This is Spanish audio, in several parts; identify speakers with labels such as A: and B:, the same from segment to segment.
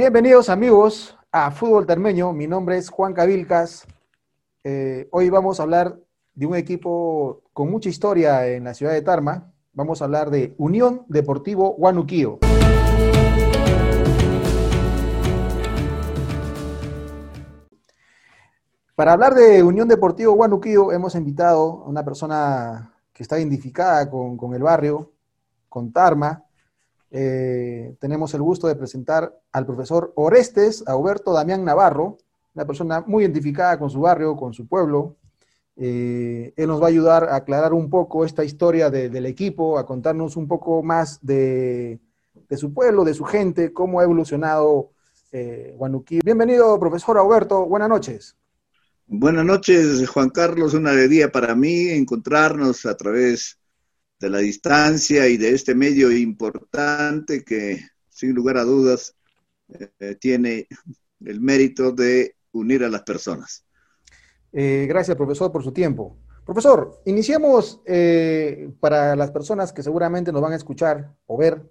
A: Bienvenidos amigos a Fútbol Termeño. Mi nombre es Juan Cavilcas. Eh, hoy vamos a hablar de un equipo con mucha historia en la ciudad de Tarma. Vamos a hablar de Unión Deportivo Huanuquío. Para hablar de Unión Deportivo Huanuquío hemos invitado a una persona que está identificada con, el barrio, con Tarma. Eh, tenemos el gusto de presentar al profesor Orestes Auberto Damián Navarro, una persona muy identificada con su barrio, con su pueblo. Eh, él nos va a ayudar a aclarar un poco esta historia del equipo, a contarnos un poco más de, su pueblo, de su gente, cómo ha evolucionado eh, Bienvenido, profesor Auberto. Buenas noches.
B: Buenas noches, Juan Carlos. Una alegría para mí encontrarnos a través de la distancia y de este medio importante que, sin lugar a dudas, eh, tiene el mérito de unir a las personas.
A: Eh, gracias, profesor, por su tiempo. Profesor, iniciamos eh, para las personas que seguramente nos van a escuchar o ver,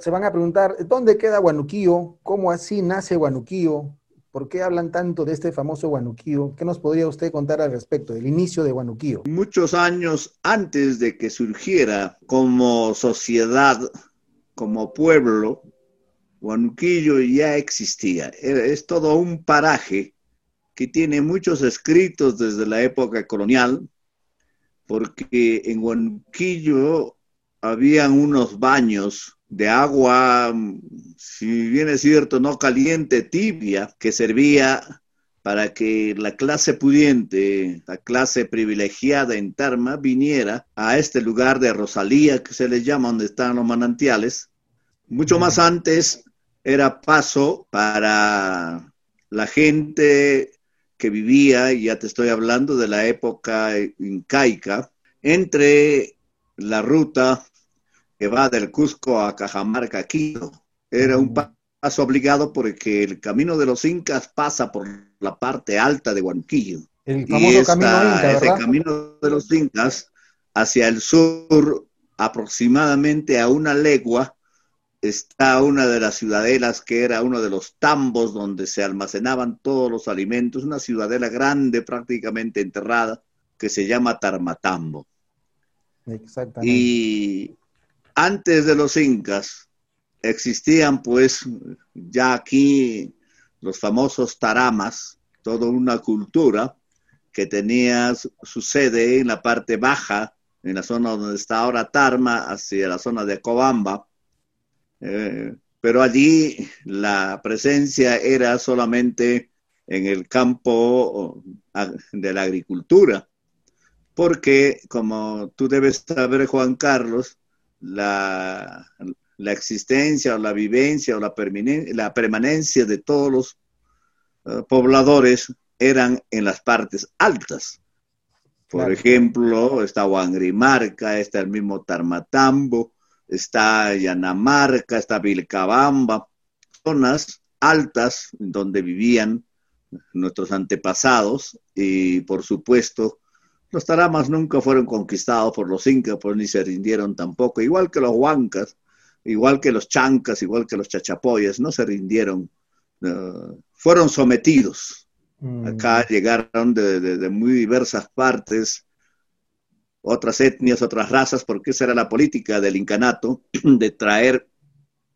A: se van a preguntar, ¿dónde queda Guanuquío? ¿Cómo así nace Guanuquío? ¿Por qué hablan tanto de este famoso Guanuquío? ¿Qué nos podría usted contar al respecto del inicio de Guanuquío?
B: Muchos años antes de que surgiera como sociedad, como pueblo, Guanuquillo ya existía. Es todo un paraje que tiene muchos escritos desde la época colonial, porque en Guanuquillo habían unos baños de agua, si bien es cierto, no caliente, tibia, que servía para que la clase pudiente, la clase privilegiada en Tarma, viniera a este lugar de Rosalía, que se le llama, donde están los manantiales. Mucho más antes era paso para la gente que vivía, y ya te estoy hablando de la época incaica, entre la ruta que va del Cusco a Cajamarca, Quito. Era un paso obligado porque el camino de los incas pasa por la parte alta de Huanquillo.
A: El famoso camino inca,
B: Ese camino de los incas hacia el sur, aproximadamente a una legua, está una de las ciudadelas que era uno de los tambos donde se almacenaban todos los alimentos, una ciudadela grande prácticamente enterrada que se llama Tarmatambo. Exactamente. Y antes de los incas existían pues ya aquí los famosos taramas, toda una cultura que tenía su sede en la parte baja, en la zona donde está ahora Tarma, hacia la zona de Cobamba. Eh, pero allí la presencia era solamente en el campo de la agricultura, porque como tú debes saber, Juan Carlos, la, existencia o la vivencia o la, la permanencia de todos los eh, pobladores eran en las partes altas. Por ejemplo, está Huangrimarca, está el mismo Tarmatambo, está Yanamarca, está Vilcabamba, zonas altas donde vivían nuestros antepasados y por supuesto los taramas nunca fueron conquistados por los incas, pues ni se rindieron tampoco, igual que los huancas, igual que los chancas, igual que los chachapoyas, no se rindieron, fueron sometidos. Mm. Acá llegaron de, muy diversas partes, otras etnias, otras razas, porque esa era la política del incanato, de traer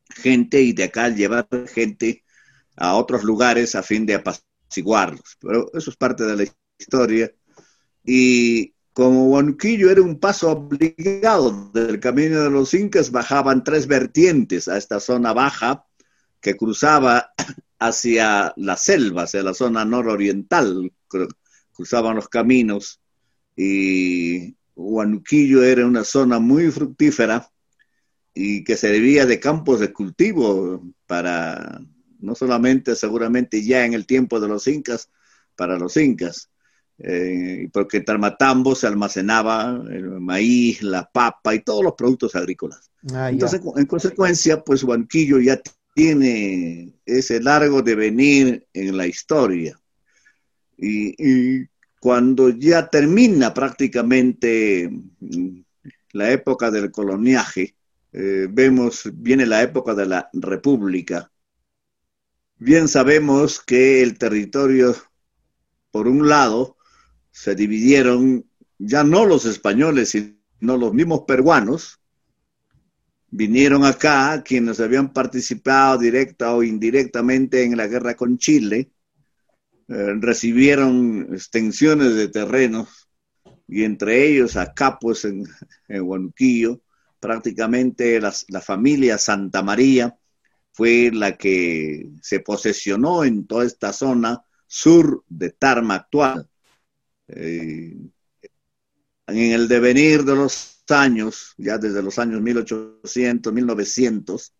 B: gente y de acá llevar gente a otros lugares a fin de apaciguarlos. Pero eso es parte de la historia y como Huanquillo era un paso obligado del camino de los incas, bajaban tres vertientes a esta zona baja que cruzaba hacia la selva, hacia la zona nororiental, cruzaban los caminos. Y Huanquillo era una zona muy fructífera y que servía de campos de cultivo para, no solamente seguramente ya en el tiempo de los incas, para los incas, eh, porque en Tarmatambo se almacenaba el maíz, la papa y todos los productos agrícolas. Ah, Entonces, en consecuencia, pues Huanquillo ya tiene ese largo devenir en la historia. Y, cuando ya termina prácticamente mm, la época del coloniaje, eh, vemos, viene la época de la república. bien sabemos que el territorio, por un lado, se dividieron ya no los españoles, sino los mismos peruanos, vinieron acá quienes habían participado directa o indirectamente en la guerra con Chile, eh, recibieron extensiones de terrenos y entre ellos acá pues en, en Huanuquillo, prácticamente la familia Santa María fue la que se posesionó en toda esta zona sur de Tarma actual. Eh, en el devenir de los años, ya desde los años 1800, 1900,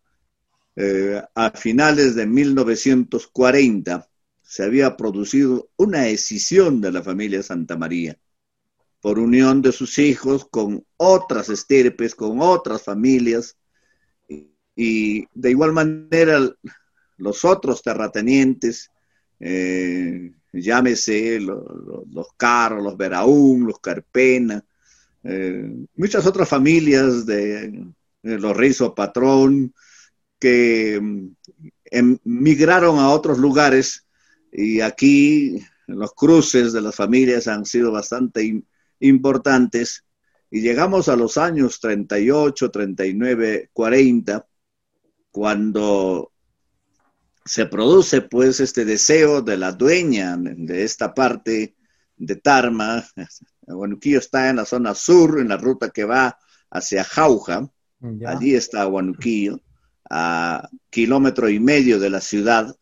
B: eh, a finales de 1940, se había producido una escisión de la familia Santa María por unión de sus hijos con otras estirpes, con otras familias, y de igual manera los otros terratenientes, eh, llámese los Caros, los Veraún, los Carpena, eh, muchas otras familias de, los Reyes Patrón, que mm, emigraron a otros lugares y aquí los cruces de las familias han sido bastante importantes. Y llegamos a los años 38, 39, 40, cuando se produce pues este deseo de la dueña de esta parte de Tarma, Guanuquillo está en la zona sur, en la ruta que va hacia Jauja, allí está Guanuquillo, a kilómetro y medio de la ciudad,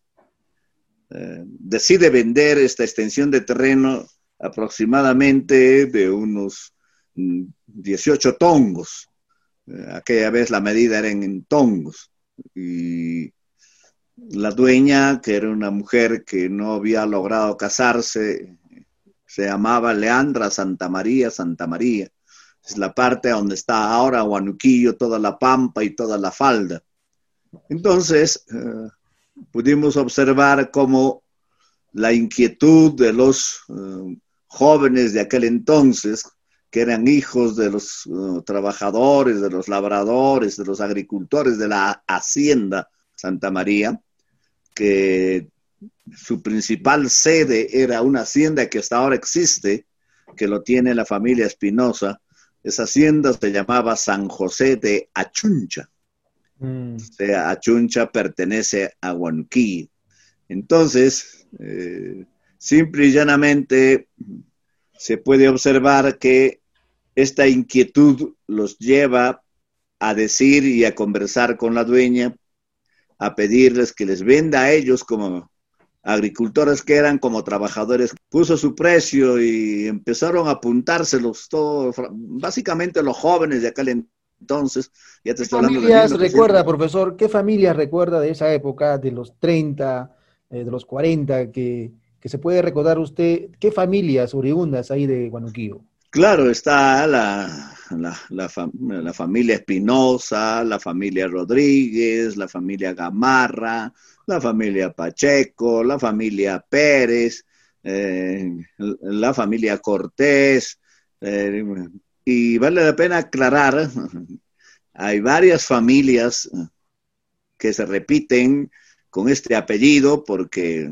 B: eh, decide vender esta extensión de terreno aproximadamente de unos 18 mm, tongos. Eh, aquella vez la medida era en tongos. Y la dueña, que era una mujer que no había logrado casarse, se llamaba Leandra Santa María, Santa María. Es la parte donde está ahora Huanuquillo, toda la pampa y toda la falda. Entonces, eh, pudimos observar cómo la inquietud de los eh, jóvenes de aquel entonces, que eran hijos de los uh, trabajadores, de los labradores, de los agricultores de la hacienda Santa María, que su principal sede era una hacienda que hasta ahora existe, que lo tiene la familia Espinosa. Esa hacienda se llamaba San José de Achuncha. Mm. O sea, Achuncha pertenece a Huanquí. Entonces, eh, simple y llanamente se puede observar que esta inquietud los lleva a decir y a conversar con la dueña, a pedirles que les venda a ellos como agricultores que eran como trabajadores. Puso su precio y empezaron a apuntárselos todos, básicamente los jóvenes de aquel entonces.
A: Ya te ¿Qué familias recuerda, profesor? ¿Qué familias recuerda de esa época, de los 30, eh, de los 40, que, que se puede recordar usted? ¿Qué familias oriundas hay de Guanuquillo?
B: Claro, está la, la, familia Espinosa, la familia Rodríguez, la familia Gamarra, la familia Pacheco, la familia Pérez, eh, la familia Cortés. Eh, y vale la pena aclarar, hay varias familias que se repiten con este apellido porque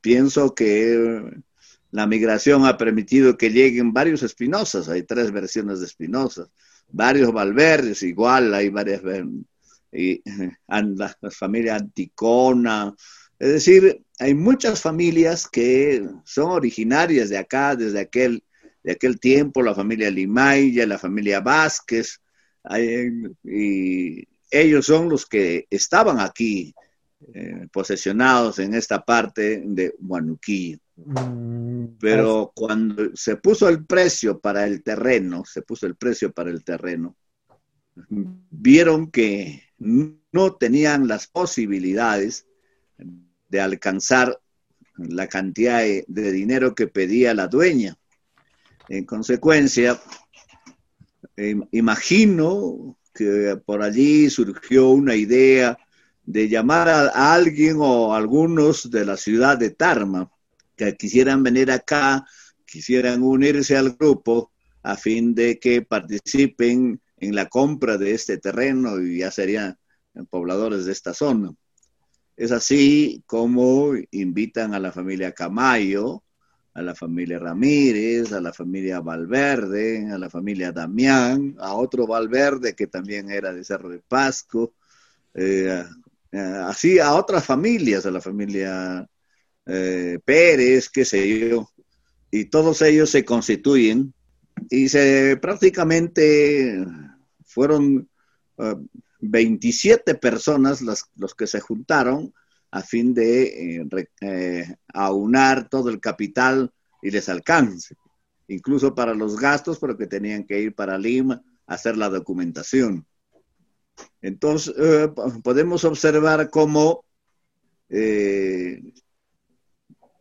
B: pienso que la migración ha permitido que lleguen varios espinosas, hay tres versiones de espinosas, varios Valverdes, igual hay varias, y, la, Anticona, es decir, hay muchas familias que son originarias de acá, desde aquel, de aquel tiempo, la familia Limaya, la familia Vázquez, y ellos son los que estaban aquí eh, posesionados en esta parte de Huanuquillo. Mm, Pero cuando se puso el precio para el terreno, se puso el precio para el terreno, vieron que no tenían las posibilidades de alcanzar la cantidad de, dinero que pedía la dueña. En consecuencia, imagino que por allí surgió una idea de llamar a alguien o algunos de la ciudad de Tarma quisieran venir acá, quisieran unirse al grupo a fin de que participen en la compra de este terreno y ya serían pobladores de esta zona. Es así como invitan a la familia Camayo, a la familia Ramírez, a la familia Valverde, a la familia Damián, a otro Valverde que también era de Cerro de Pasco, eh, así a otras familias, a la familia eh, Pérez, qué sé yo, y todos ellos se constituyen y se prácticamente fueron 27 personas los que se juntaron a fin de eh, eh, aunar todo el capital y les alcance, incluso para los gastos, porque tenían que ir para Lima a hacer la documentación. Entonces, eh, podemos observar cómo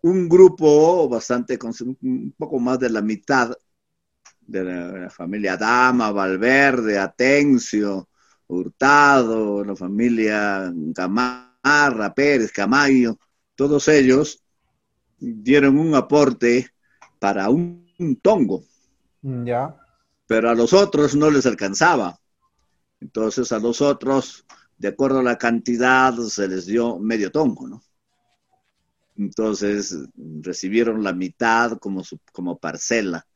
B: un grupo bastante, un poco más de la mitad de la, familia Dama, Valverde, Atencio, Hurtado, la familia Gamarra, Pérez, Camayo, todos ellos dieron un aporte para un, tongo.
A: Mm, ya.
B: Pero a los otros no les alcanzaba. Entonces a los otros, de acuerdo a la cantidad, se les dio medio tongo, ¿no? Entonces recibieron la mitad como, como parcela.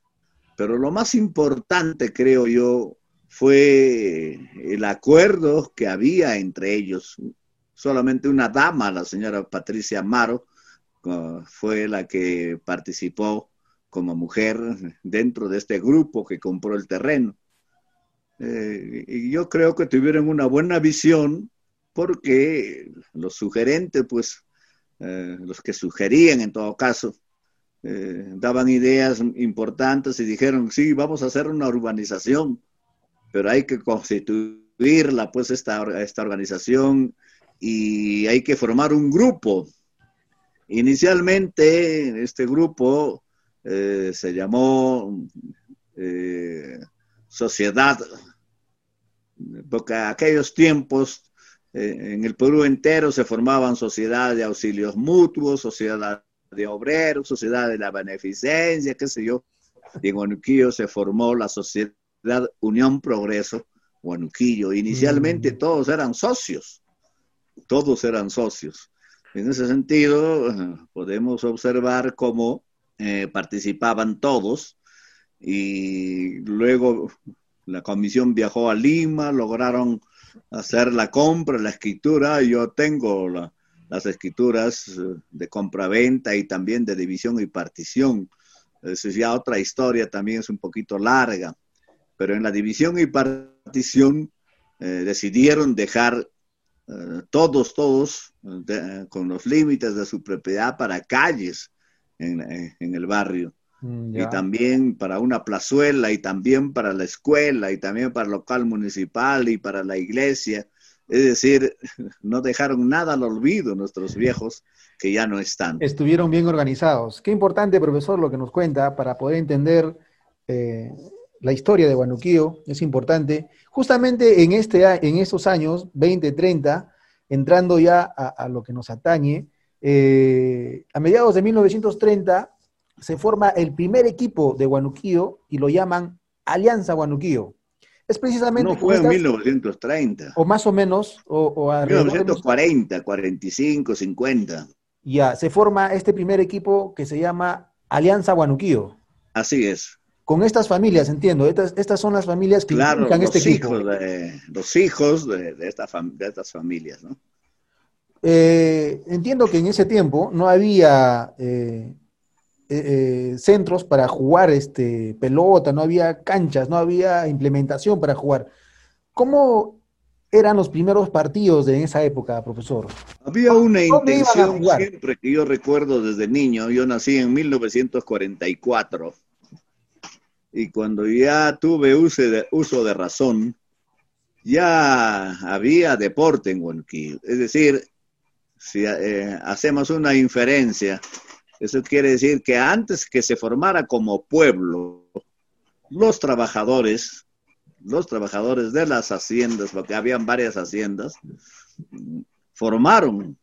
B: Pero lo más importante, creo yo, fue el acuerdo que había entre ellos. Solamente una dama, la señora Patricia Amaro, fue la que participó como mujer dentro de este grupo que compró el terreno. Eh, y yo creo que tuvieron una buena visión porque los sugerentes, pues, eh, los que sugerían en todo caso, eh, daban ideas importantes y dijeron, sí, vamos a hacer una urbanización pero hay que constituirla, pues, esta, esta organización y hay que formar un grupo. Inicialmente, este grupo eh, se llamó Sociedad, porque aquellos tiempos en el Perú entero se formaban sociedades de auxilios mutuos, sociedad de obreros, sociedad de la beneficencia, qué sé yo. Y en Onuquillo se formó la sociedad Unión Progreso, Guanuquillo. Inicialmente mm. todos eran socios, todos eran socios. En ese sentido, podemos observar cómo eh, participaban todos y luego la comisión viajó a Lima, lograron hacer la compra, la escritura. Yo tengo las escrituras eh, de compra-venta y también de división y partición. Esa es ya otra historia, también es un poquito larga pero en la división y partición eh, decidieron dejar eh, todos, todos con los límites de su propiedad para calles en, el barrio. Mm, y también para una plazuela, y también para la escuela, y también para el local municipal, y para la iglesia. Es decir, no dejaron nada al olvido nuestros viejos que ya no están.
A: Estuvieron bien organizados. Qué importante, profesor, lo que nos cuenta para poder entender eh, la historia de Guanuquío es importante. Justamente en, este, en estos años, 20, 30, entrando ya a, lo que nos atañe, eh, a mediados de 1930 se forma el primer equipo de Guanuquío y lo llaman Alianza Guanuquío. Es precisamente...
B: No fue en 1930.
A: O más o menos. O,
B: o 1940, 45, 50.
A: Ya, se forma este primer equipo que se llama Alianza Guanuquío.
B: Así es
A: con estas familias, entiendo. Estas, estas son las familias que
B: claro, este equipo. De, los hijos de, de, estas familias, ¿no?
A: Eh, entiendo que en ese tiempo no había eh, eh, centros para jugar este, pelota, no había canchas, no había implementación para jugar. ¿Cómo eran los primeros partidos de esa época, profesor?
B: Había una intención siempre que yo recuerdo desde niño. Yo nací en 1944 y cuando ya tuve uso de, uso de razón, ya había deporte en Huanquillo. Es decir, si eh, hacemos una inferencia, eso quiere decir que antes que se formara como pueblo, los trabajadores, los trabajadores de las haciendas, porque habían varias haciendas, formaron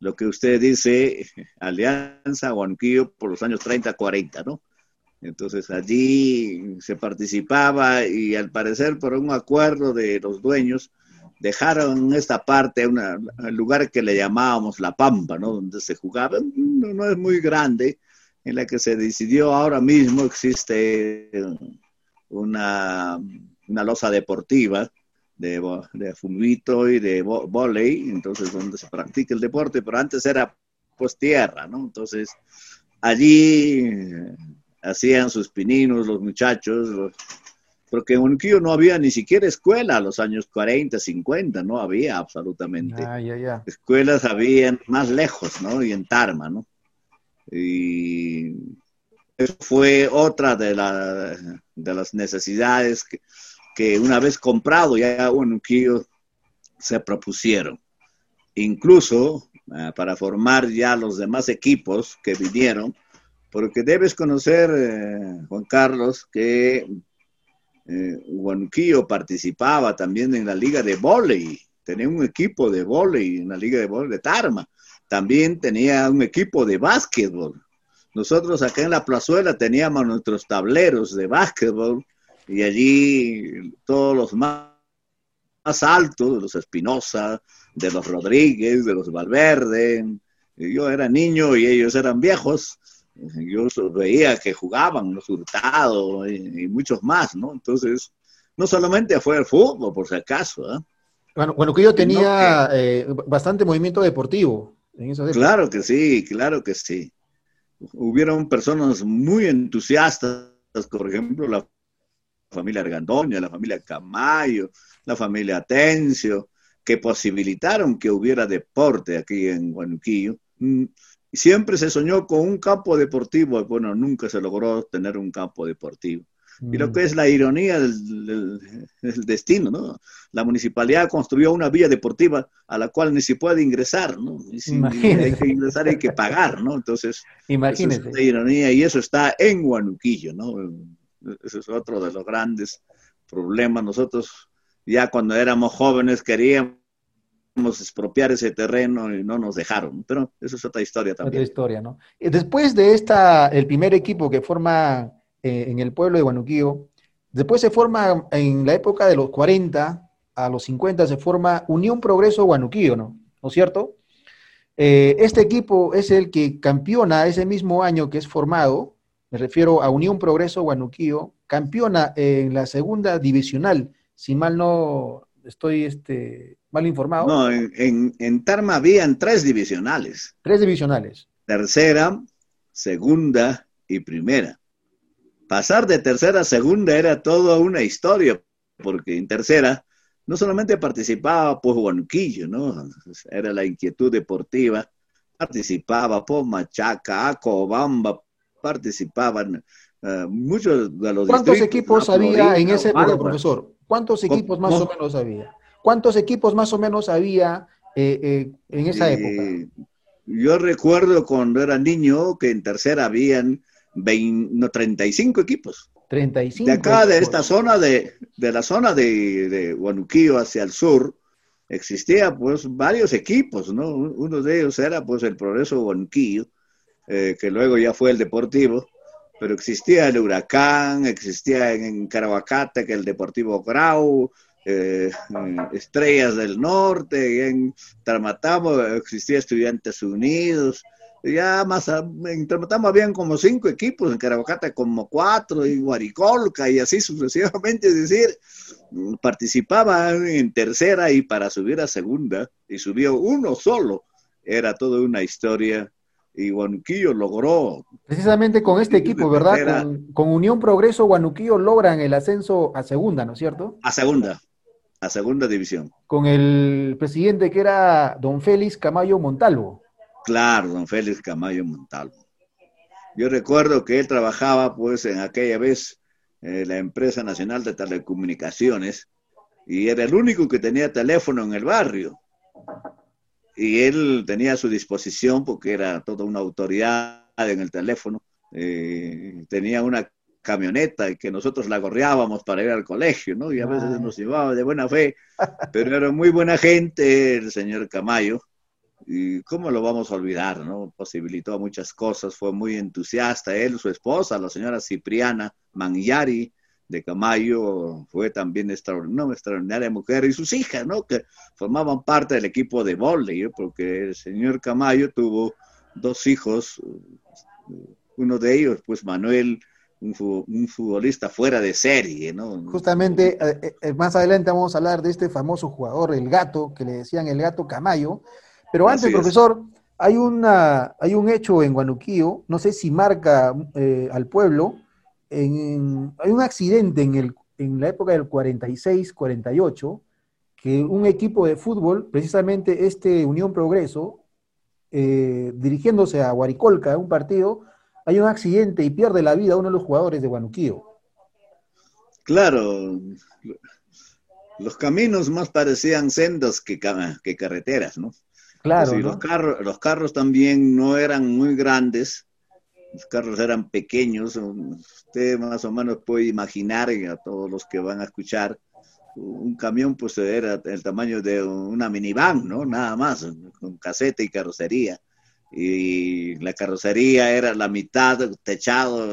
B: lo que usted dice, Alianza Huanquillo por los años 30, 40, ¿no? Entonces allí se participaba y al parecer por un acuerdo de los dueños dejaron esta parte, un lugar que le llamábamos La Pampa, ¿no? Donde se jugaba, no, es muy grande, en la que se decidió ahora mismo existe una, una losa deportiva de, de y de volei, entonces donde se practica el deporte, pero antes era pues tierra, ¿no? Entonces allí hacían sus pininos los muchachos, porque en Unquillo no había ni siquiera escuela a los años 40, 50, no había absolutamente. Ah, Escuelas habían más lejos, ¿no? Y en Tarma, ¿no? Y eso fue otra de, de las necesidades que, que, una vez comprado ya Unquillo se propusieron. Incluso uh, para formar ya los demás equipos que vinieron, porque debes conocer, eh, Juan Carlos, que eh, participaba también en la liga de volei, tenía un equipo de volei en la liga de volei de Tarma, también tenía un equipo de básquetbol. Nosotros acá en la plazuela teníamos nuestros tableros de básquetbol y allí todos los más, más altos, de los Espinosa, de los Rodríguez, de los Valverde. Yo era niño y ellos eran viejos yo veía que jugaban los hurtados y, muchos más, ¿no? Entonces, no solamente fue el fútbol, por si acaso. ¿eh?
A: Bueno, bueno, que yo tenía eh, bastante movimiento deportivo. En
B: claro que sí, claro que sí. Hubieron personas muy entusiastas, por ejemplo, la familia Argandoña, la familia Camayo, la familia Atencio, que posibilitaron que hubiera deporte aquí en Guanuquillo. Siempre se soñó con un campo deportivo, bueno, nunca se logró tener un campo deportivo. Y lo mm. que es la ironía del, destino, ¿no? La municipalidad construyó una vía deportiva a la cual ni se puede ingresar, ¿no? Y si hay que ingresar hay que pagar, ¿no? Entonces,
A: Imagínese.
B: es ironía y eso está en Guanuquillo, ¿no? Ese es otro de los grandes problemas. Nosotros ya cuando éramos jóvenes queríamos expropiar ese terreno y no nos dejaron. Pero eso es otra historia también.
A: Otra historia, ¿no? Después de esta, el primer equipo que forma eh, en el pueblo de Guanuquío, después se forma en la época de los 40 a los 50 se forma Unión Progreso Guanuquío, ¿no? ¿No es cierto? Eh, este equipo es el que campeona ese mismo año que es formado, me refiero a Unión Progreso Guanuquío, campeona en la segunda divisional, si mal no estoy este, mal informado.
B: No, en, en, Tarma habían tres divisionales.
A: Tres divisionales.
B: Tercera, segunda y primera. Pasar de tercera a segunda era toda una historia, porque en tercera no solamente participaba pues Juanquillo, ¿no? Era la inquietud deportiva, participaba por Machaca, Acobamba, participaban uh, muchos de los
A: ¿Cuántos equipos había en ese época, profesor? ¿Cuántos equipos más o menos había? ¿Cuántos equipos más o menos había eh, eh, en esa época?
B: Yo recuerdo cuando era niño que en tercera habían 20, 35 equipos.
A: 35.
B: De acá, de esta zona, de, de la zona de, de hacia el sur, existía pues varios equipos, ¿no? Uno de ellos era pues el Progreso Huanuquillo, eh, que luego ya fue el Deportivo, pero existía el Huracán, existía en, Carabacate que el Deportivo Grau, eh, Estrellas del Norte, y en Tarmatamo existía Estudiantes Unidos, ya más, en Tarmatamo habían como cinco equipos, en Carabacate como cuatro, y Guaricolca, y así sucesivamente, es decir, participaban en tercera y para subir a segunda, y subió uno solo, era toda una historia y Guanuquillo logró.
A: Precisamente con este equipo, ¿verdad? Con, Unión Progreso, Guanuquillo logran el ascenso a segunda, ¿no es cierto?
B: A segunda, a segunda división.
A: Con el presidente que era don Félix Camayo Montalvo.
B: Claro, don Félix Camayo Montalvo. Yo recuerdo que él trabajaba, pues, en aquella vez, en la empresa nacional de telecomunicaciones, y era el único que tenía teléfono en el barrio y él tenía a su disposición, porque era toda una autoridad en el teléfono, eh, tenía una camioneta y que nosotros la gorreábamos para ir al colegio, ¿no? Y a veces nos llevaba de buena fe, pero era muy buena gente el señor Camayo. Y cómo lo vamos a olvidar, ¿no? Posibilitó muchas cosas, fue muy entusiasta. Él, su esposa, la señora Cipriana Mangiari, de Camayo fue también extraordinaria, una extraordinaria mujer y sus hijas, ¿no? Que formaban parte del equipo de volley, porque el señor Camayo tuvo dos hijos, uno de ellos, pues Manuel, un, futbolista fuera de serie, ¿no?
A: Justamente, eh, eh, más adelante vamos a hablar de este famoso jugador, el gato, que le decían el gato Camayo, pero antes, profesor, hay, una, hay un hecho en Guanuquío, no sé si marca eh, al pueblo, hay un accidente en, el, en la época del 46-48, que un equipo de fútbol, precisamente este Unión Progreso, eh, dirigiéndose a Guaricolca, un partido, hay un accidente y pierde la vida uno de los jugadores de Guanuquío.
B: Claro, los caminos más parecían sendas que, que carreteras, ¿no? Claro. Los, carros, los carros también no eran muy grandes, los carros eran pequeños, usted más o menos puede imaginar, a todos los que van a escuchar, un camión pues era el tamaño de una minivan, ¿no? Nada más, con caseta y carrocería. Y la carrocería era la mitad techado,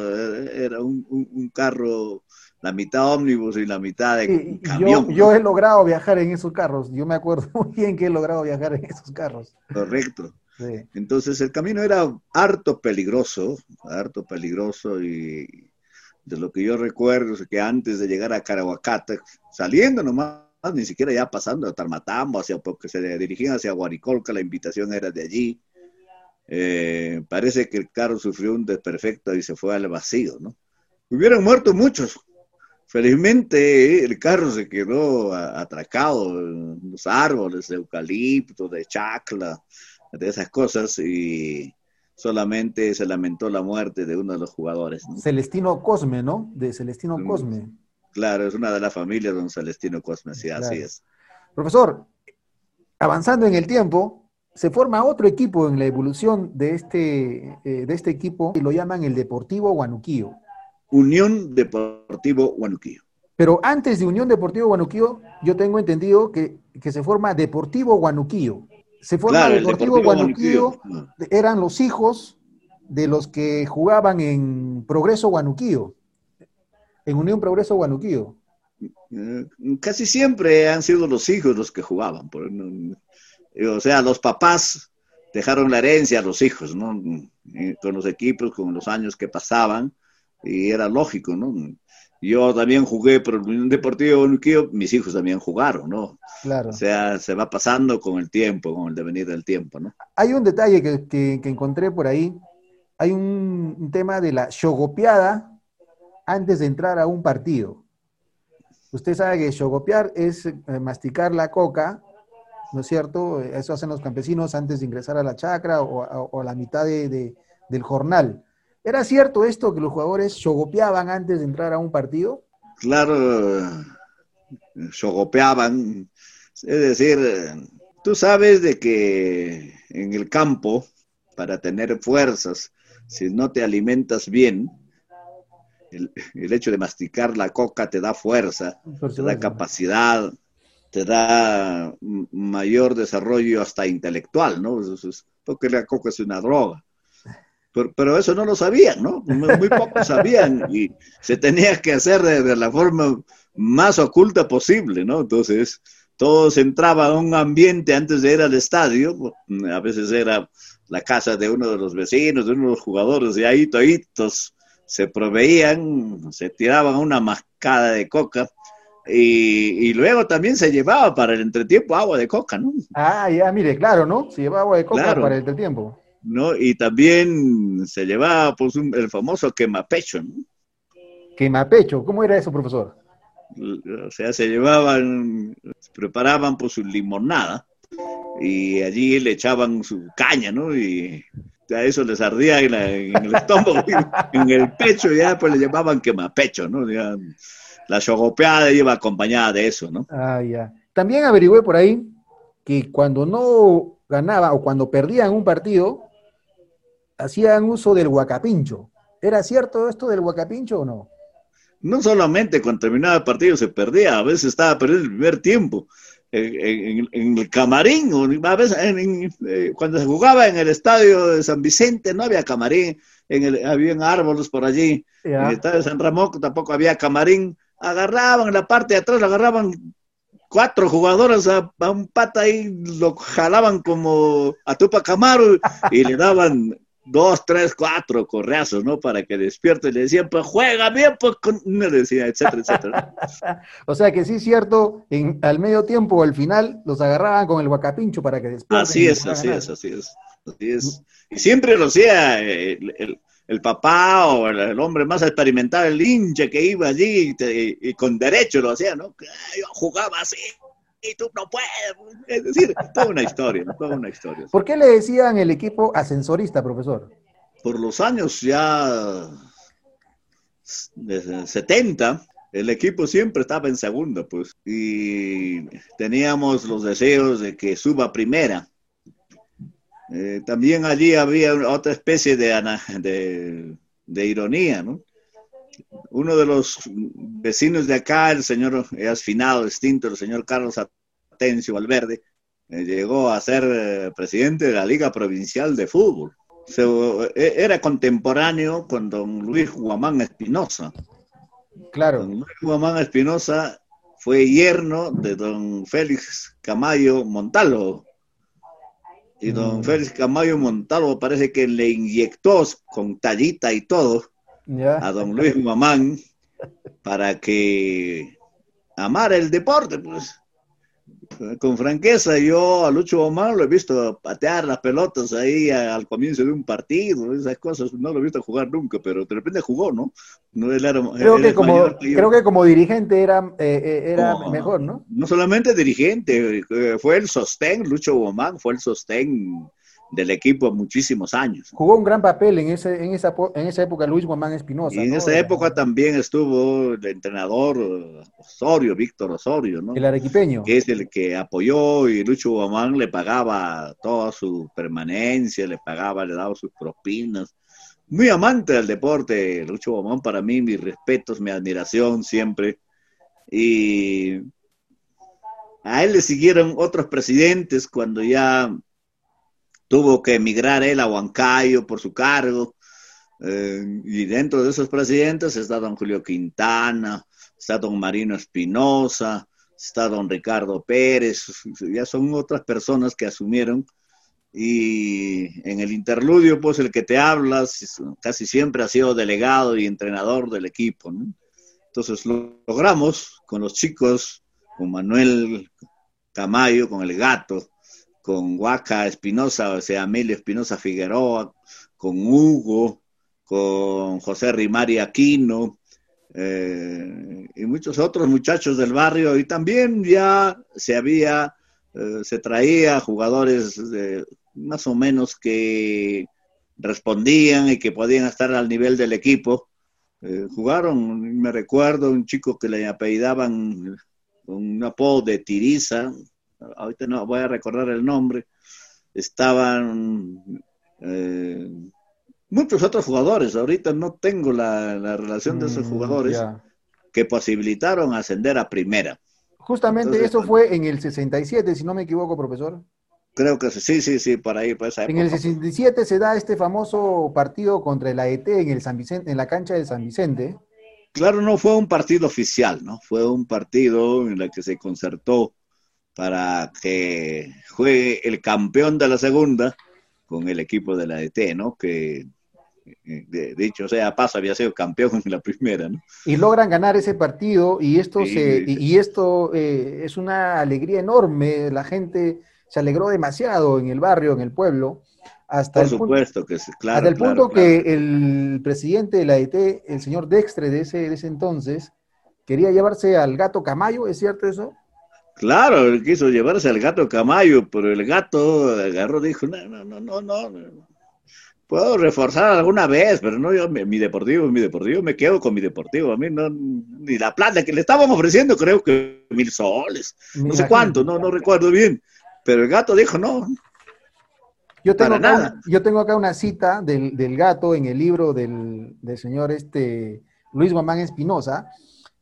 B: era un, carro, la mitad ómnibus y la mitad de camión.
A: Yo, yo, he logrado viajar en esos carros, yo me acuerdo muy bien que he logrado viajar en esos carros.
B: Correcto. Entonces el camino era harto peligroso, harto peligroso y de lo que yo recuerdo es que antes de llegar a Carahuacata, saliendo nomás, ni siquiera ya pasando a Tarmatambo, hacia, porque se dirigían hacia Guaricolca, la invitación era de allí. Eh, parece que el carro sufrió un desperfecto y se fue al vacío, ¿no? Hubieran muerto muchos. Felizmente el carro se quedó atracado en los árboles de eucalipto, de chacla, de esas cosas y solamente se lamentó la muerte de uno de los jugadores.
A: Celestino Cosme, ¿no? De Celestino mm, Cosme.
B: Claro, es una de las familias de don Celestino Cosme, sí, así es.
A: Profesor, avanzando en el tiempo, se forma otro equipo en la evolución de este, eh, de este equipo y lo llaman el Deportivo Guanuquío.
B: Unión Deportivo Guanuquío.
A: Pero antes de Unión Deportivo Guanuquío, yo tengo entendido que, que se forma Deportivo Guanuquío se forma Deportivo, Guanuquío, eran los hijos de los que jugaban en Progreso Guanuquío, en Unión Progreso Guanuquío.
B: Eh, casi siempre han sido los hijos los que jugaban. O sea, los papás dejaron la herencia a los hijos, ¿no? Eh, con los equipos, con los años que pasaban, y era lógico, ¿no? Yo también jugué por el Deportivo Uniquillo, mis hijos también jugaron, ¿no? Claro. O sea, se va pasando con el tiempo, con el devenir del tiempo, ¿no?
A: Hay un detalle que, encontré por ahí. Hay un, tema de la chogopeada antes de entrar a un partido. Usted sabe que chogopear es eh, masticar la coca, ¿no es cierto? Eso hacen los campesinos antes de ingresar a la chacra o, a la mitad del jornal. ¿Era cierto esto que los jugadores chogopeaban antes de entrar a un partido?
B: Claro, chogopeaban. Es decir, tú sabes de que en el campo, para tener fuerzas, si no te alimentas bien, el, hecho de masticar la coca te da fuerza, te da capacidad, te da mayor desarrollo hasta intelectual, ¿no? Porque la coca es una droga. Pero, eso no lo sabían, ¿no? Muy, pocos sabían y se tenía que hacer de, la forma más oculta posible, ¿no? Entonces, todos entraban a un ambiente antes de ir al estadio, a veces era la casa de uno de los vecinos, de uno de los jugadores, y ahí toditos se proveían, se tiraban una mascada de coca, y, luego también se llevaba para el entretiempo agua de coca, ¿no?
A: Ah, ya, mire, claro, ¿no? Se llevaba agua de coca para el entretiempo.
B: ¿no? Y también se llevaba pues, el famoso quemapecho, ¿no?
A: Quemapecho, ¿cómo era eso, profesor?
B: O sea, se llevaban, preparaban pues su limonada y allí le echaban su caña, ¿no? Y a eso les ardía en, el estómago, en el pecho, ya pues le llamaban quemapecho, ¿no? La chogopeada iba acompañada de eso, ¿no?
A: Ah, ya. También averigüé por ahí que cuando no ganaba o cuando perdían un partido, hacían uso del huacapincho. ¿Era cierto esto del huacapincho o no?
B: No solamente cuando terminaba el partido se perdía, a veces estaba perdiendo el primer tiempo, en, el camarín, a veces eh, cuando se jugaba en el estadio de San Vicente no había camarín, en el, habían árboles por allí, en el estadio de San Ramón tampoco había camarín, agarraban en la parte de atrás, agarraban cuatro jugadores a, un pata ahí, lo jalaban como a Tupac Camaro y le daban dos, tres, cuatro correazos, ¿no? Para que despierte. Le decían, pues juega bien, pues, con... le decía, etcétera, etcétera.
A: o sea que sí es cierto, en, al medio tiempo o al final los agarraban con el guacapincho para que despierten.
B: Así es, así es, así es, así es. Y siempre lo hacía el, el, papá o el, hombre más experimentado, el hincha que iba allí y, con derecho lo hacía, ¿no? Yo jugaba así, y tú no puedes. Es decir, toda una historia, toda una historia.
A: ¿Por qué le decían el equipo ascensorista, profesor?
B: Por los años ya de 70, el equipo siempre estaba en segunda, pues, y teníamos los deseos de que suba primera. Eh, también allí había otra especie de, de, de ironía, ¿no? uno de los vecinos de acá, el señor finado, distinto, el señor Carlos Atencio Valverde, eh, llegó a ser eh, presidente de la Liga Provincial de Fútbol. Eh, era contemporáneo con don Luis Guamán Espinosa.
A: Claro.
B: Don Luis Guamán Espinosa fue yerno de don Félix Camayo Montalvo. Y don mm. Félix Camayo Montalvo parece que le inyectó con tallita y todo a don Luis Mamán para que amara el deporte, pues. Con franqueza, yo a Lucho Mamán lo he visto patear las pelotas ahí al comienzo de un partido, esas cosas, no lo he visto jugar nunca, pero de repente jugó, ¿no? no
A: él era, creo, que como, creo que como dirigente era, eh, eh, era mejor, ¿no?
B: No solamente dirigente, eh, fue el sostén, Lucho Mamán fue el sostén del equipo muchísimos años.
A: Jugó un gran papel en, ese, en, esa, en esa época Luis Guamán Espinosa.
B: Y en esa época también estuvo el entrenador Osorio, Víctor Osorio, ¿no?
A: El arequipeño.
B: Que es el que apoyó y Lucho Guamán le pagaba toda su permanencia, le pagaba, le daba sus propinas. Muy amante del deporte, Lucho Guamán, para mí, mis respetos, mi admiración siempre. Y a él le siguieron otros presidentes cuando ya tuvo que emigrar él a Huancayo por su cargo. Eh, y dentro de esos presidentes está don Julio Quintana, está don Marino Espinosa, está don Ricardo Pérez, ya son otras personas que asumieron. Y en el interludio, pues el que te hablas casi siempre ha sido delegado y entrenador del equipo. Entonces lo logramos con los chicos, con Manuel Camayo, con el gato, con Huaca Espinosa, o sea, Amelio Espinosa Figueroa, con Hugo, con José Rimari Aquino, eh, y muchos otros muchachos del barrio, y también ya se había, eh, se traía jugadores más o menos que respondían y que podían estar al nivel del equipo. Eh, jugaron, me recuerdo, un chico que le apellidaban un apodo de Tiriza, ahorita no voy a recordar el nombre, estaban eh, muchos otros jugadores, ahorita no tengo la, relación de esos mm, jugadores que posibilitaron ascender a primera.
A: Justamente eso fue en el 67, si no me equivoco, profesor.
B: Creo que sí, sí, sí, por ahí,
A: por En el 67 se da este famoso partido contra el AET en, el San Vicente, en la cancha de San Vicente.
B: Claro, no fue un partido oficial, ¿no? Fue un partido en el que se concertó para que juegue el campeón de la segunda con el equipo de la ET, ¿no? Que eh, de, dicho sea paso había sido campeón en la primera, ¿no?
A: Y logran ganar ese partido y esto se y, esto eh, es una alegría enorme, la gente se alegró demasiado en el barrio, en el pueblo. Hasta
B: Por supuesto que sí, claro.
A: Hasta el punto que el presidente de la ET, el señor Dextre de ese, de ese entonces, quería llevarse al gato Camayo, ¿es cierto eso?
B: Claro, él quiso llevarse al gato Camayo, pero el gato agarró dijo, no, no, no, no, no, puedo reforzar alguna vez, pero no, yo, mi, deportivo, mi deportivo, me quedo con mi deportivo, a mí no, ni la plata que le estaban ofreciendo, creo que mil soles, no sé cuánto, no, no recuerdo bien, pero el gato dijo, no,
A: yo tengo, acá, yo tengo acá una cita del, del gato en el libro del, del señor este Luis Guamán Espinosa,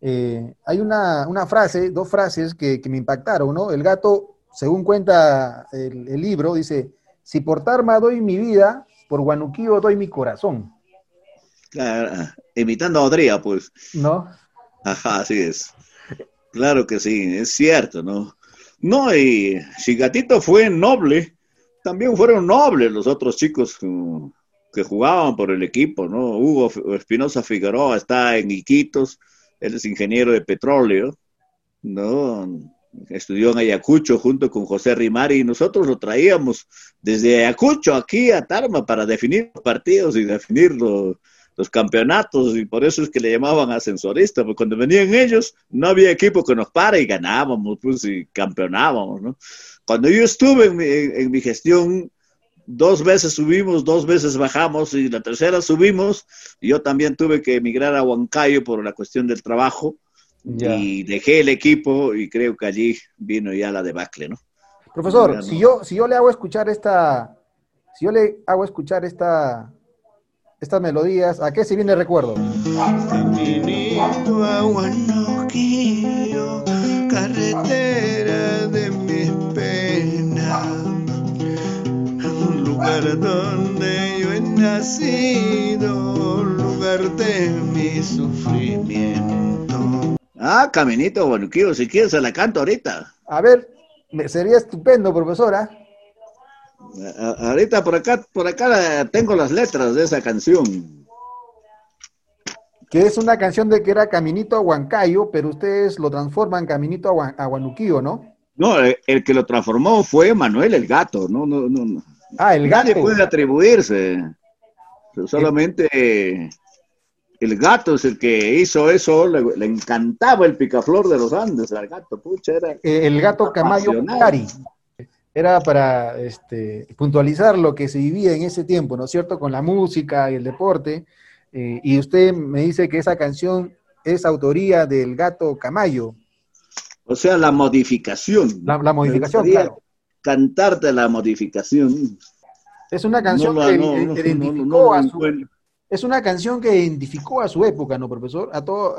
A: eh, hay una, frase, dos frases que, me impactaron, ¿no? El gato, según cuenta el, libro, dice, si por Tarma doy mi vida, por Guanuquío doy mi corazón.
B: Claro, imitando a Odría, pues.
A: ¿No?
B: Ajá, así es. Claro que sí, es cierto, ¿no? No, y si Gatito fue noble, también fueron nobles los otros chicos que jugaban por el equipo, ¿no? Hugo Espinosa Figueroa está en Iquitos, él es ingeniero de petróleo, ¿no? Estudió en Ayacucho junto con José Rimari y nosotros lo traíamos desde Ayacucho aquí a Tarma para definir los partidos y definir los, campeonatos y por eso es que le llamaban ascensorista, porque cuando venían ellos no había equipo que nos para y ganábamos, pues y campeonábamos, ¿no? Cuando yo estuve en mi gestión, dos veces subimos, dos veces bajamos y la tercera subimos. Yo también tuve que emigrar a Huancayo por la cuestión del trabajo y dejé el equipo y creo que allí vino ya la debacle, ¿no?
A: Profesor, si yo si yo le hago escuchar esta si yo le hago escuchar esta estas melodías, ¿a qué se viene el recuerdo?
C: carretera de mis penas lugar donde yo he nacido, lugar de mi sufrimiento.
B: Ah, Caminito Bonuquillo, si quieres se la canto ahorita.
A: A ver, sería estupendo, profesora.
B: ahorita por acá, por acá tengo las letras de esa canción.
A: Que es una canción de que era Caminito a Huancayo, pero ustedes lo transforman Caminito a, ¿no?
B: No, el, que lo transformó fue Manuel el Gato, no, no, no.
A: Ah, el gato.
B: Nadie puede atribuirse. Solamente el gato es el que hizo eso, le, encantaba el picaflor de los Andes al gato, pucha, era.
A: Eh, el gato Camayo Cari. Era para este, puntualizar lo que se vivía en ese tiempo, ¿no es cierto? Con la música y el deporte. Eh, y usted me dice que esa canción es autoría del gato Camayo.
B: O sea, la modificación.
A: La, la modificación, claro
B: cantarte la modificación.
A: Es una canción que, identificó a su, es una canción que identificó a su época, ¿no, profesor? A todo,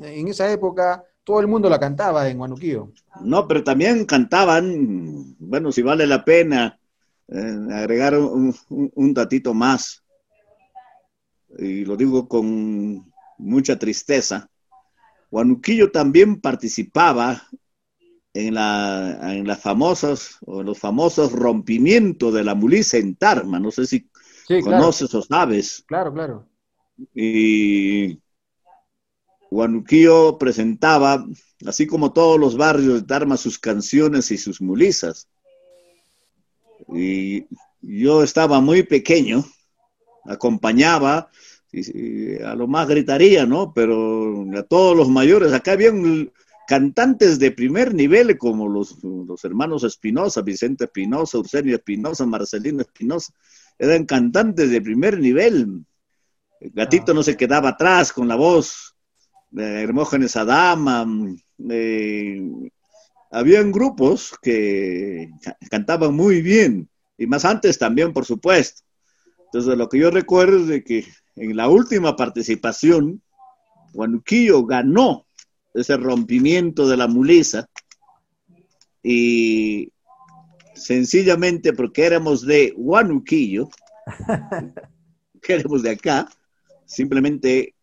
A: en esa época todo el mundo la cantaba en Guanuquío.
B: No, pero también cantaban, bueno, si vale la pena eh, agregar un, un, datito más, y lo digo con mucha tristeza, Guanuquillo también participaba en, la, en las famosas, o en los famosos rompimientos de la Mulisa en Tarma, no sé si conoces o sabes.
A: Claro, claro.
B: Y Huanuquillo presentaba, así como todos los barrios de Tarma, sus canciones y sus mulisas. Y yo estaba muy pequeño, acompañaba, y, a lo más gritaría, ¿no? Pero a todos los mayores, acá había un, cantantes de primer nivel como los, hermanos Espinosa, Vicente Espinosa, Ursenio Espinosa, Marcelino Espinosa, eran cantantes de primer nivel. El gatito no se quedaba atrás con la voz de Hermógenes Adama. Eh, habían grupos que cantaban muy bien, y más antes también, por supuesto. Entonces, lo que yo recuerdo es de que en la última participación, Juanquillo ganó ese rompimiento de la mulisa y sencillamente porque éramos de Huanuquillo, que éramos de acá, simplemente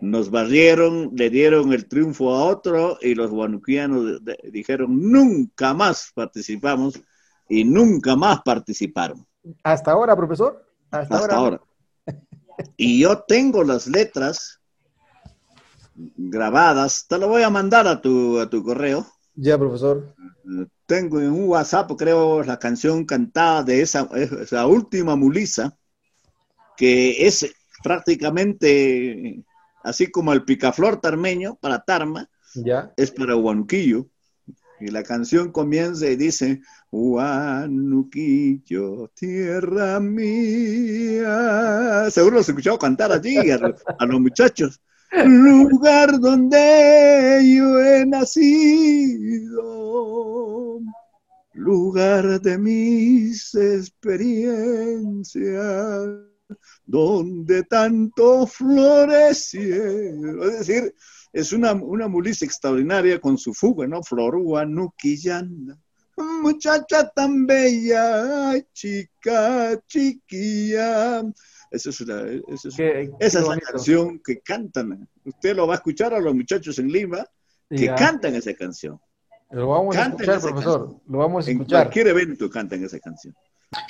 B: nos barrieron, le dieron el triunfo a otro y los huanuquianos dijeron nunca más participamos y nunca más participaron.
A: ¿Hasta ahora, profesor?
B: Hasta, ahora. ahora. Y yo tengo las letras grabadas. Te lo voy a mandar a tu, a tu correo.
A: Ya, profesor.
B: Tengo en un WhatsApp, creo, la canción cantada de esa, esa última mulisa, que es prácticamente así como el picaflor tarmeño para Tarma,
A: ya.
B: es para Huanquillo. Y la canción comienza y dice, Huanuquillo, tierra mía. Seguro los he escuchado cantar allí a los muchachos lugar donde yo he nacido, lugar de mis experiencias, donde tanto florecieron. Es decir, es una, una mulisa extraordinaria con su fuga, ¿no? Florúa, Nuquillanda. Muchacha tan bella, chica, chiquilla. Esa es, esa es la canción que cantan. Usted lo va a escuchar a los muchachos en Lima que cantan esa canción.
A: Lo vamos a escuchar, profesor. Lo vamos a escuchar.
B: En cualquier evento cantan esa canción.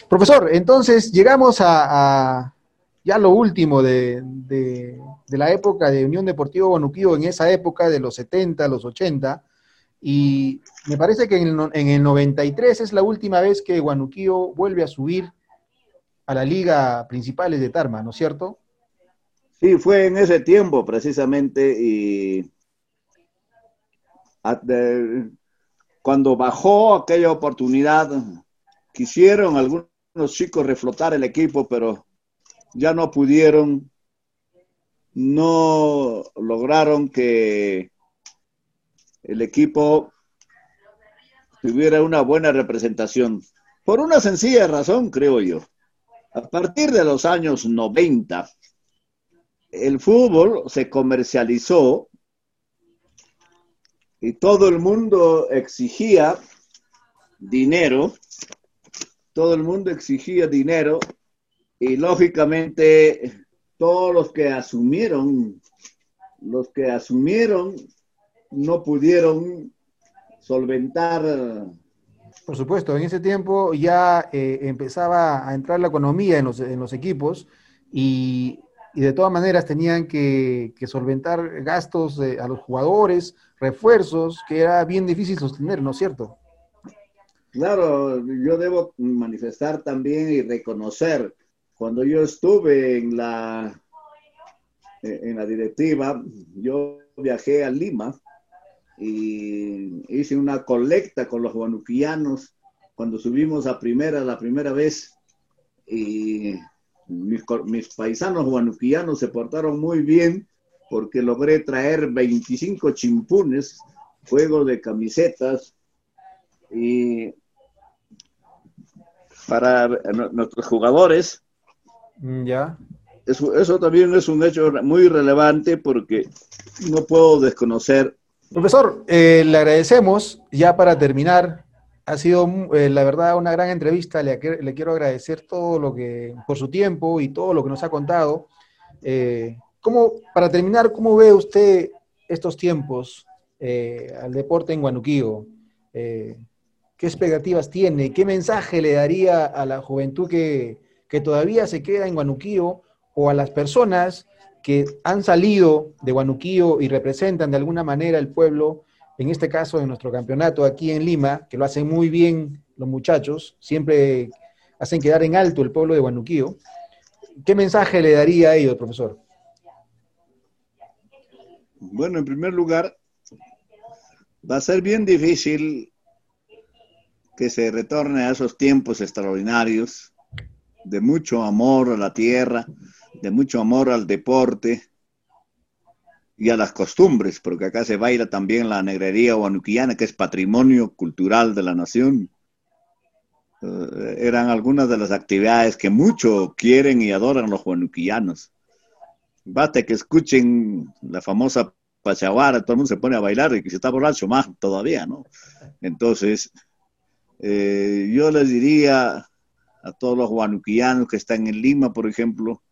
A: Profesor, entonces llegamos a, ya lo último de, la época de Unión Deportiva Guanuquío, en esa época de los 70, los 80, y me parece que en el, en el 93 es la última vez que Guanuquío vuelve a subir a la liga principal de Tarma, ¿no es cierto?
B: Sí, fue en ese tiempo precisamente y cuando bajó aquella oportunidad, quisieron algunos chicos reflotar el equipo, pero ya no pudieron, no lograron que el equipo tuviera una buena representación. Por una sencilla razón, creo yo. A partir de los años 90, el fútbol se comercializó y todo el mundo exigía dinero, todo el mundo exigía dinero y lógicamente todos los que asumieron, los que asumieron no pudieron solventar.
A: Por supuesto, en ese tiempo ya eh, empezaba a entrar la economía en los, en los equipos y, de todas maneras tenían que, que solventar gastos a los jugadores, refuerzos, que era bien difícil sostener, ¿no es cierto?
B: Claro, yo debo manifestar también y reconocer, cuando yo estuve en la, en la directiva, yo viajé a Lima y hice una colecta con los guanuquianos cuando subimos a primera, la primera vez, y mis, mis paisanos guanuquianos se portaron muy bien porque logré traer 25 chimpunes, juego de camisetas y para nuestros jugadores.
A: Mm, ya.
B: Eso, eso también es un hecho muy relevante porque no puedo desconocer.
A: Profesor, eh, le agradecemos ya para terminar. Ha sido, eh, la verdad, una gran entrevista. Le, quiero agradecer todo lo que, por su tiempo y todo lo que nos ha contado. Eh, ¿Cómo, para terminar, ¿cómo ve usted estos tiempos eh, al deporte en Guanuquío? ¿Qué expectativas tiene? ¿Qué mensaje le daría a la juventud que, todavía se queda en Guanuquío o a las personas que han salido de Guanuquío y representan de alguna manera el pueblo, en este caso en nuestro campeonato aquí en Lima, que lo hacen muy bien los muchachos, siempre hacen quedar en alto el pueblo de Guanuquío? ¿Qué mensaje le daría a ellos, profesor?
B: Bueno, en primer lugar, va a ser bien difícil que se retorne a esos tiempos extraordinarios de mucho amor a la tierra, de mucho amor al deporte y a las costumbres, porque acá se baila también la negrería guanuquiana, que es patrimonio cultural de la nación. Eh, eran algunas de las actividades que mucho quieren y adoran los guanuquianos. Basta que escuchen la famosa Pachaguara, todo el mundo se pone a bailar y que se está borracho más todavía, ¿no? Entonces, eh, yo les diría a todos los guanuquianos que están en Lima, por ejemplo,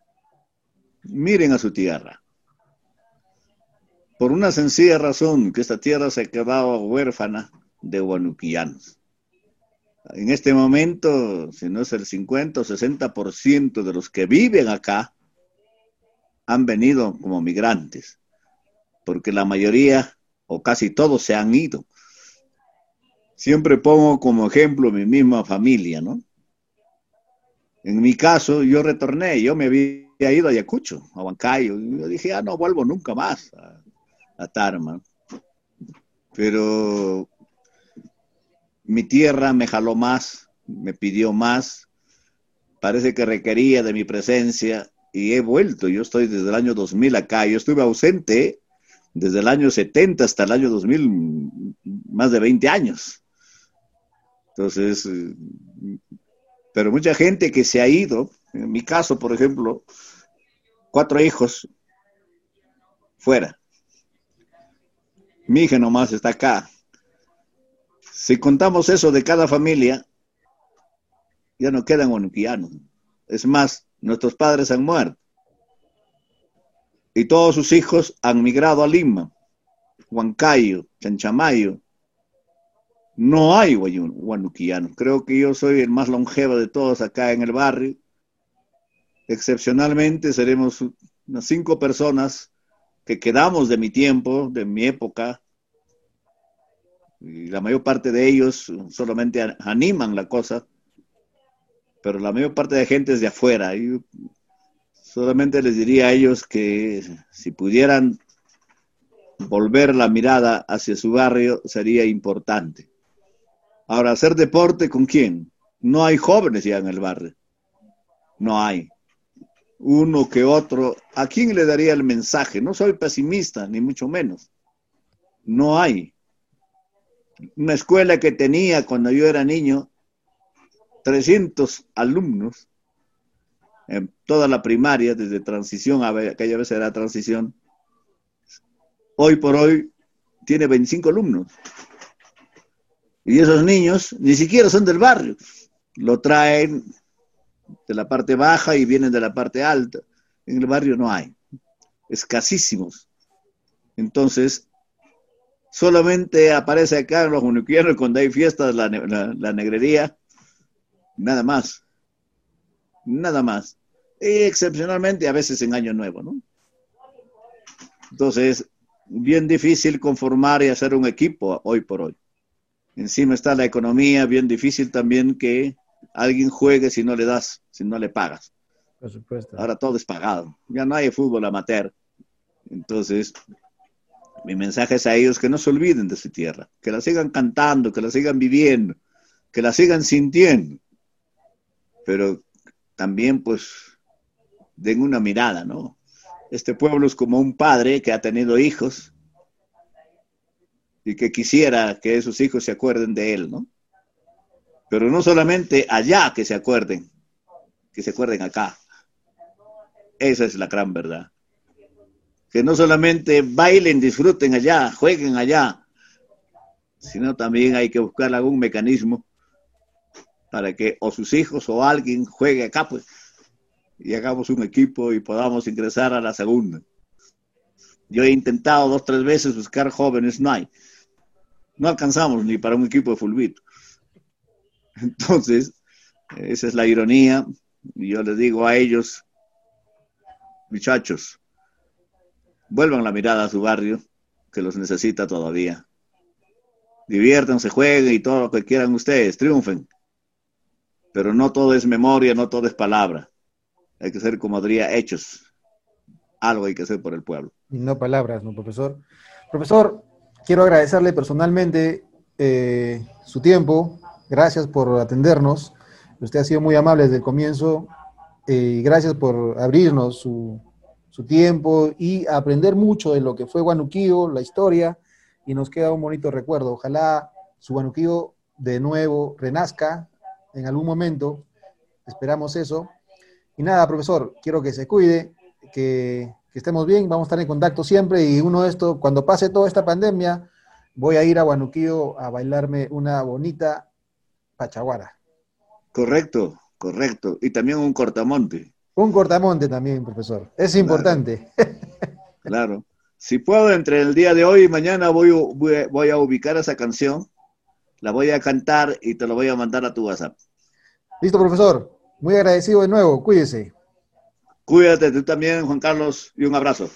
B: miren a su tierra. Por una sencilla razón, que esta tierra se ha quedado huérfana de guanuquianos. En este momento, si no es el 50 o 60% de los que viven acá, han venido como migrantes, porque la mayoría o casi todos se han ido. Siempre pongo como ejemplo mi misma familia, ¿no? En mi caso, yo retorné, yo me había ido a Ayacucho, a Huancayo, y yo dije, ah, no vuelvo nunca más a, a Tarma. Pero mi tierra me jaló más, me pidió más, parece que requería de mi presencia y he vuelto. Yo estoy desde el año 2000 acá. Yo estuve ausente desde el año 70 hasta el año 2000, más de 20 años. Entonces, eh, pero mucha gente que se ha ido, en mi caso, por ejemplo, cuatro hijos fuera. Mi hija nomás está acá. Si contamos eso de cada familia, ya no quedan huanuquianos. Es más, nuestros padres han muerto. Y todos sus hijos han migrado a Lima, Huancayo, Chanchamayo. No hay huanuquianos. Creo que yo soy el más longevo de todos acá en el barrio. Excepcionalmente seremos unas cinco personas que quedamos de mi tiempo, de mi época, y la mayor parte de ellos solamente animan la cosa, pero la mayor parte de gente es de afuera. Y solamente les diría a ellos que si pudieran volver la mirada hacia su barrio sería importante. Ahora, hacer deporte con quién? No hay jóvenes ya en el barrio. No hay uno que otro, ¿a quién le daría el mensaje? No soy pesimista, ni mucho menos. No hay. Una escuela que tenía cuando yo era niño 300 alumnos en toda la primaria, desde transición, aquella vez era transición, hoy por hoy tiene 25 alumnos. Y esos niños ni siquiera son del barrio, lo traen de la parte baja y vienen de la parte alta. En el barrio no hay, escasísimos. Entonces, solamente aparece acá en los uniquiernos cuando hay fiestas la, la, negrería, nada más, nada más. Y excepcionalmente a veces en Año Nuevo, ¿no? Entonces, bien difícil conformar y hacer un equipo hoy por hoy. Encima está la economía, bien difícil también que alguien juegue si no le das, si no le pagas.
A: Por supuesto.
B: Ahora todo es pagado. Ya no hay fútbol amateur. Entonces, mi mensaje es a ellos que no se olviden de su tierra, que la sigan cantando, que la sigan viviendo, que la sigan sintiendo. Pero también, pues, den una mirada, ¿no? Este pueblo es como un padre que ha tenido hijos y que quisiera que esos hijos se acuerden de él, ¿no? Pero no solamente allá que se acuerden, que se acuerden acá. Esa es la gran verdad. Que no solamente bailen, disfruten allá, jueguen allá, sino también hay que buscar algún mecanismo para que o sus hijos o alguien juegue acá, pues, y hagamos un equipo y podamos ingresar a la segunda. Yo he intentado dos, tres veces buscar jóvenes, no hay. No alcanzamos ni para un equipo de fulbito. Entonces, esa es la ironía. Y yo les digo a ellos, muchachos, vuelvan la mirada a su barrio, que los necesita todavía. Diviértanse, jueguen y todo lo que quieran ustedes, triunfen. Pero no todo es memoria, no todo es palabra. Hay que ser, como diría, hechos. Algo hay que hacer por el pueblo.
A: Y no palabras, ¿no, profesor? Profesor, quiero agradecerle personalmente eh, su tiempo, Gracias por atendernos. Usted ha sido muy amable desde el comienzo eh, gracias por abrirnos su, tiempo y aprender mucho de lo que fue Guanuquío, la historia, y nos queda un bonito recuerdo. Ojalá su Guanuquío de nuevo renazca en algún momento. Esperamos eso. Y nada, profesor, quiero que se cuide, que, que estemos bien, vamos a estar en contacto siempre y uno de estos, cuando pase toda esta pandemia, voy a ir a Guanuquío a bailarme una bonita Pachaguara.
B: Correcto, correcto. Y también un cortamonte.
A: Un cortamonte también, profesor. Es importante.
B: Claro. Si puedo, entre el día de hoy y mañana voy, voy, a ubicar esa canción, la voy a cantar y te lo voy a mandar a tu WhatsApp.
A: Listo, profesor. Muy agradecido de nuevo. Cuídese.
B: Cuídate tú también, Juan Carlos, y un abrazo.